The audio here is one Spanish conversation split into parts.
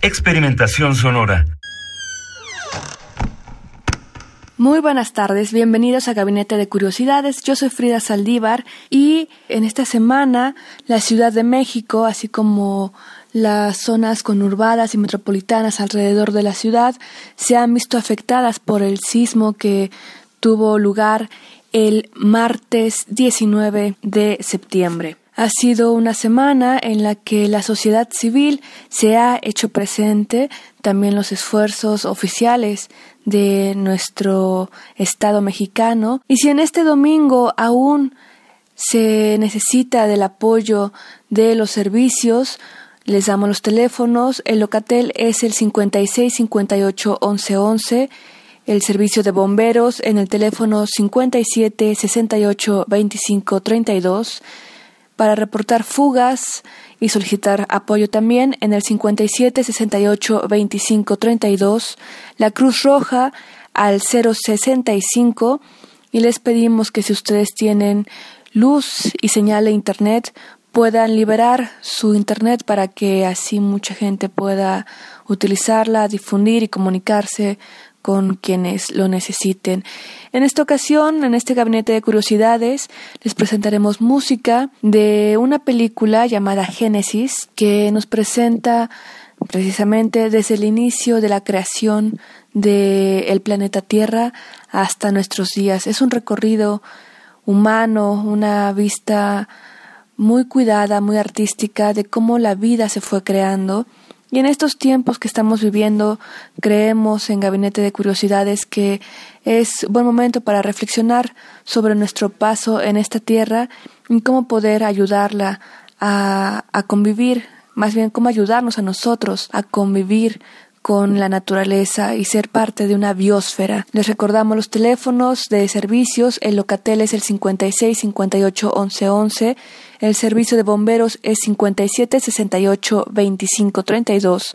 Experimentación sonora. Muy buenas tardes, bienvenidos a Gabinete de Curiosidades. Yo soy Frida Saldívar y en esta semana la Ciudad de México, así como las zonas conurbadas y metropolitanas alrededor de la ciudad, se han visto afectadas por el sismo que tuvo lugar el martes 19 de septiembre. Ha sido una semana en la que la sociedad civil se ha hecho presente, también los esfuerzos oficiales de nuestro Estado mexicano. Y si en este domingo aún se necesita del apoyo de los servicios, les damos los teléfonos. El locatel es el 56 58 11 11. El servicio de bomberos en el teléfono 57 68 25 32 para reportar fugas y solicitar apoyo también en el 57 68 25 32, la Cruz Roja al 065 y les pedimos que si ustedes tienen luz y señal de internet puedan liberar su internet para que así mucha gente pueda utilizarla, difundir y comunicarse con quienes lo necesiten. En esta ocasión, en este gabinete de curiosidades, les presentaremos música de una película llamada Génesis, que nos presenta precisamente desde el inicio de la creación del planeta Tierra hasta nuestros días. Es un recorrido humano, una vista muy cuidada, muy artística de cómo la vida se fue creando y en estos tiempos que estamos viviendo, creemos en Gabinete de Curiosidades que es buen momento para reflexionar sobre nuestro paso en esta tierra y cómo poder ayudarla a, a convivir, más bien cómo ayudarnos a nosotros a convivir con la naturaleza y ser parte de una biosfera. Les recordamos los teléfonos de servicios, el locatel es el 56 58 11 11, el servicio de bomberos es 57 68 25 32,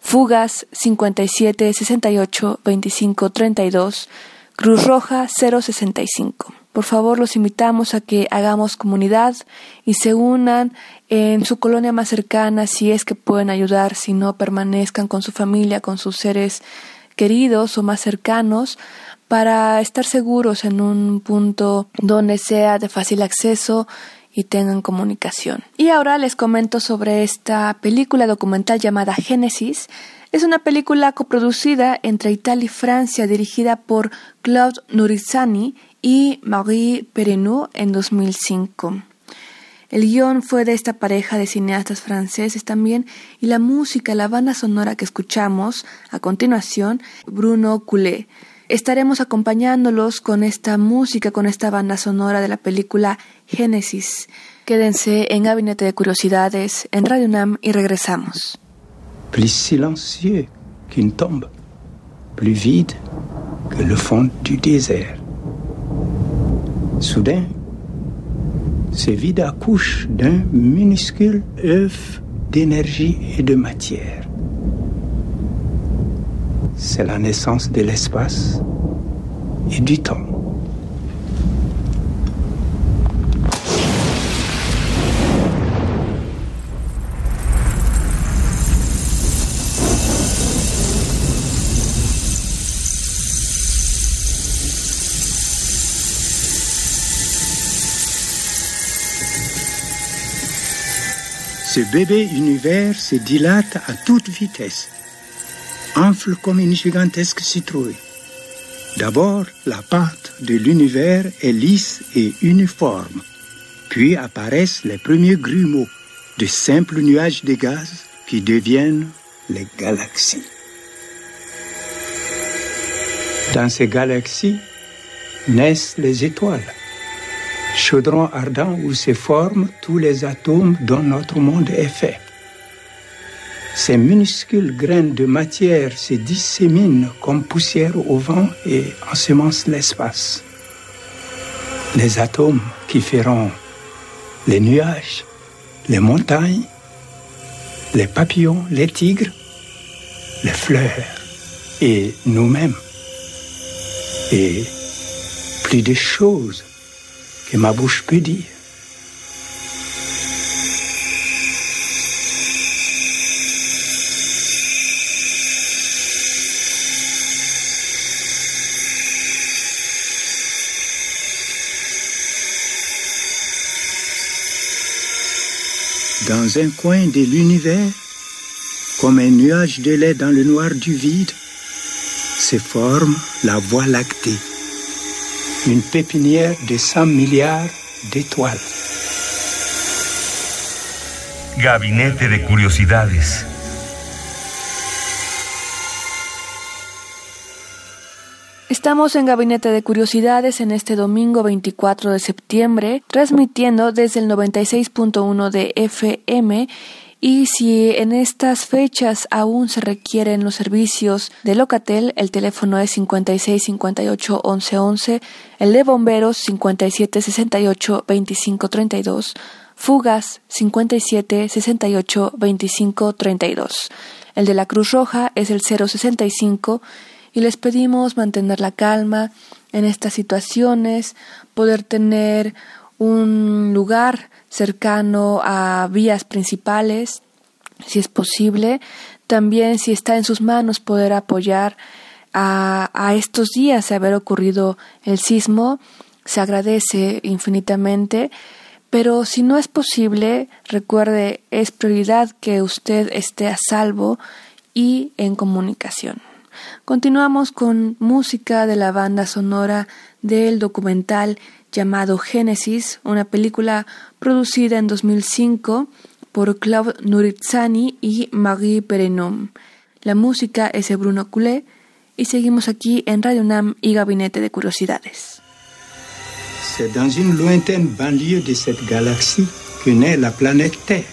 fugas 57 68 25 32, Cruz Roja 065. Por favor, los invitamos a que hagamos comunidad y se unan en su colonia más cercana si es que pueden ayudar, si no permanezcan con su familia, con sus seres queridos o más cercanos para estar seguros en un punto donde sea de fácil acceso y tengan comunicación. Y ahora les comento sobre esta película documental llamada Génesis. Es una película coproducida entre Italia y Francia dirigida por Claude Nurizani y Marie Perrenou en 2005. El guion fue de esta pareja de cineastas franceses también y la música, la banda sonora que escuchamos a continuación, Bruno Coulet. Estaremos acompañándolos con esta música, con esta banda sonora de la película Génesis. Quédense en Gabinete de Curiosidades en Radio Nam y regresamos. plus silencieux qu'une tombe, plus vide que le fond du désert. Soudain, ce vide accouche d'un minuscule œuf d'énergie et de matière. C'est la naissance de l'espace et du temps. Ce bébé univers se dilate à toute vitesse, enfle comme une gigantesque citrouille. D'abord, la pâte de l'univers est lisse et uniforme, puis apparaissent les premiers grumeaux, de simples nuages de gaz qui deviennent les galaxies. Dans ces galaxies naissent les étoiles. Chaudron ardent où se forment tous les atomes dont notre monde est fait. Ces minuscules graines de matière se disséminent comme poussière au vent et ensemencent l'espace. Les atomes qui feront les nuages, les montagnes, les papillons, les tigres, les fleurs et nous-mêmes. Et plus de choses que ma bouche peut dire. Dans un coin de l'univers, comme un nuage de lait dans le noir du vide, se forme la Voie lactée, une pépinière de 100 milliards d'étoiles. Gabinete de Curiosidades. Estamos en Gabinete de Curiosidades en este domingo 24 de septiembre, transmitiendo desde el 96.1 de FM y si en estas fechas aún se requieren los servicios de Locatel, el teléfono es 56 58 11 11, el de bomberos 57 68 25 32, fugas 57 68 25 32. El de la Cruz Roja es el 065 y les pedimos mantener la calma en estas situaciones, poder tener un lugar cercano a vías principales, si es posible. También, si está en sus manos, poder apoyar a, a estos días de haber ocurrido el sismo, se agradece infinitamente. Pero si no es posible, recuerde, es prioridad que usted esté a salvo y en comunicación. Continuamos con música de la banda sonora del documental llamado Génesis, una película producida en 2005 por Claude Nuritzani y Marie Perenom. La música es de Bruno Coulet y seguimos aquí en Radio Nam y Gabinete de Curiosidades. C'est dans une lointaine banlieue de cette galaxie que naît la planète Terre.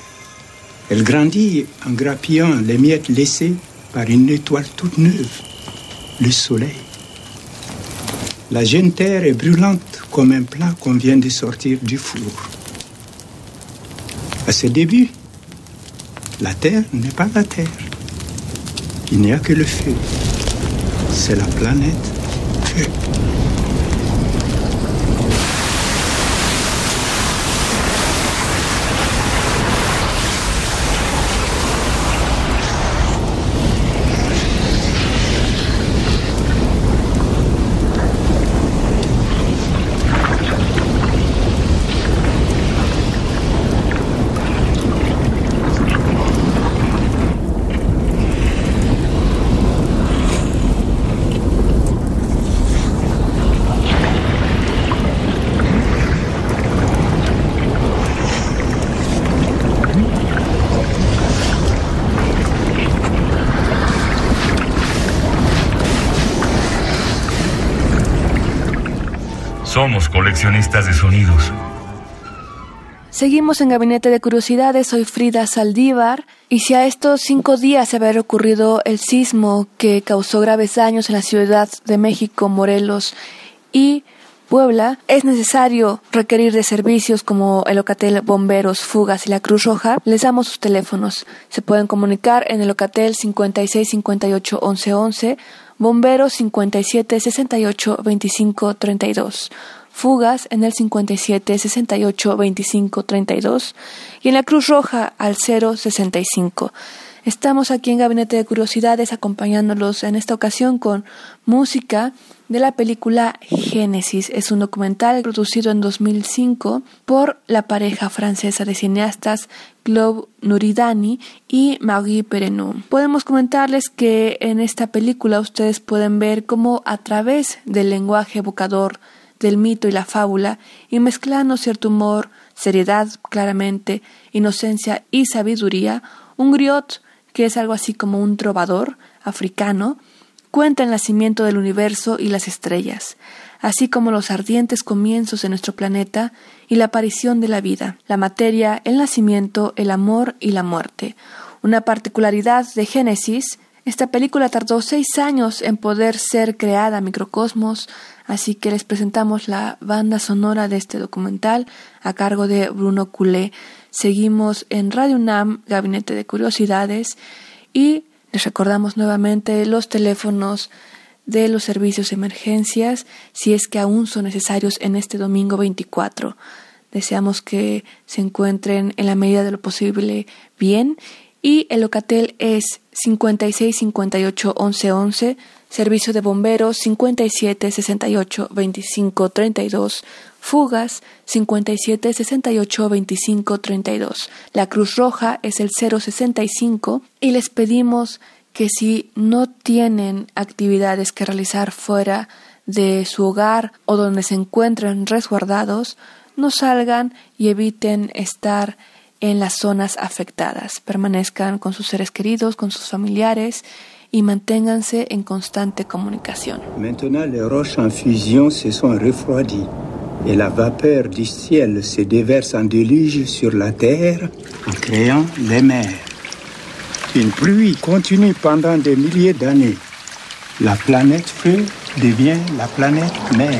Elle grandit en grappillant les miettes laissées par une étoile toute neuve, le Soleil. La jeune Terre est brûlante comme un plat qu'on vient de sortir du four. À ses débuts, la Terre n'est pas la Terre. Il n'y a que le feu. C'est la planète Feu. Coleccionistas de sonidos. Seguimos en Gabinete de Curiosidades, soy Frida Saldívar, y si a estos cinco días se haber ocurrido el sismo que causó graves daños en la Ciudad de México, Morelos y Puebla, es necesario requerir de servicios como el Locatel Bomberos, Fugas y la Cruz Roja, les damos sus teléfonos. Se pueden comunicar en el Locatel 56 58 11 11, Bomberos 57 68 25 32, Fugas en el 57 68 25 32 y en la Cruz Roja al 065. Estamos aquí en Gabinete de Curiosidades acompañándolos en esta ocasión con música de la película Génesis. Es un documental producido en 2005 por la pareja francesa de cineastas Claude Nuridani y Marie Perenou. Podemos comentarles que en esta película ustedes pueden ver cómo a través del lenguaje evocador del mito y la fábula y mezclando cierto humor, seriedad claramente, inocencia y sabiduría, un griot que es algo así como un trovador africano, cuenta el nacimiento del universo y las estrellas, así como los ardientes comienzos de nuestro planeta y la aparición de la vida, la materia, el nacimiento, el amor y la muerte. Una particularidad de Génesis, esta película tardó seis años en poder ser creada Microcosmos, así que les presentamos la banda sonora de este documental a cargo de Bruno Culé. Seguimos en Radio UNAM, Gabinete de Curiosidades, y les recordamos nuevamente los teléfonos de los servicios de emergencias si es que aún son necesarios en este domingo 24. Deseamos que se encuentren en la medida de lo posible bien y el locatel es 56 58 11 11, servicio de bomberos 57 68 25 32, fugas 57 68 25 32. La Cruz Roja es el 065 y les pedimos que si no tienen actividades que realizar fuera de su hogar o donde se encuentran resguardados, no salgan y eviten estar en las zonas afectadas. Permanezcan con sus seres queridos, con sus familiares en constante. Maintenant, les roches en fusion se sont refroidies et la vapeur du ciel se déverse en déluge sur la terre en créant les mers. Une pluie continue pendant des milliers d'années. La planète feu devient la planète mer.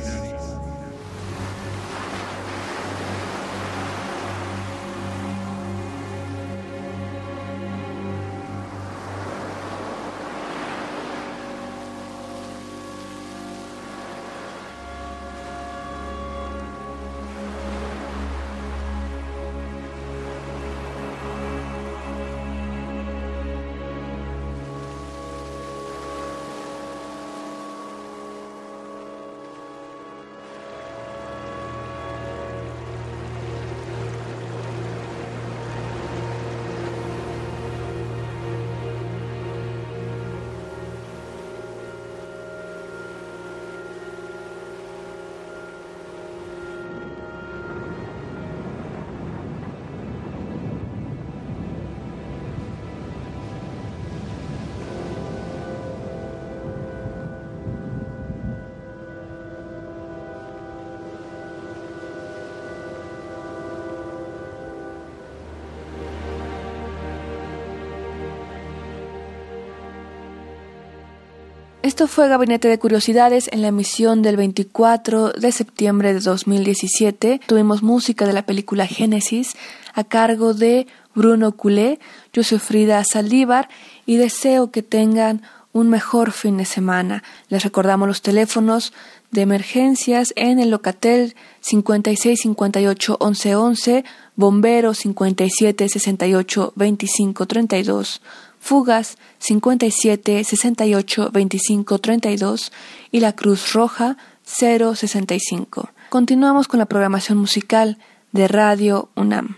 Esto fue Gabinete de Curiosidades en la emisión del 24 de septiembre de 2017. Tuvimos música de la película Génesis a cargo de Bruno Culé. Yo soy Frida Saldívar y deseo que tengan un mejor fin de semana. Les recordamos los teléfonos de emergencias en el Locatel 56 58 11 11, Bombero 57 68 25 32 Fugas 57 68 25 32 y la Cruz Roja 065. Continuamos con la programación musical de Radio UNAM.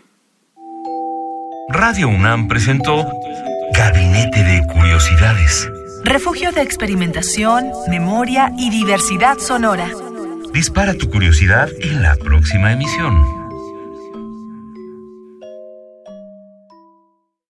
Radio UNAM presentó Gabinete de Curiosidades. Refugio de experimentación, memoria y diversidad sonora. Dispara tu curiosidad en la próxima emisión.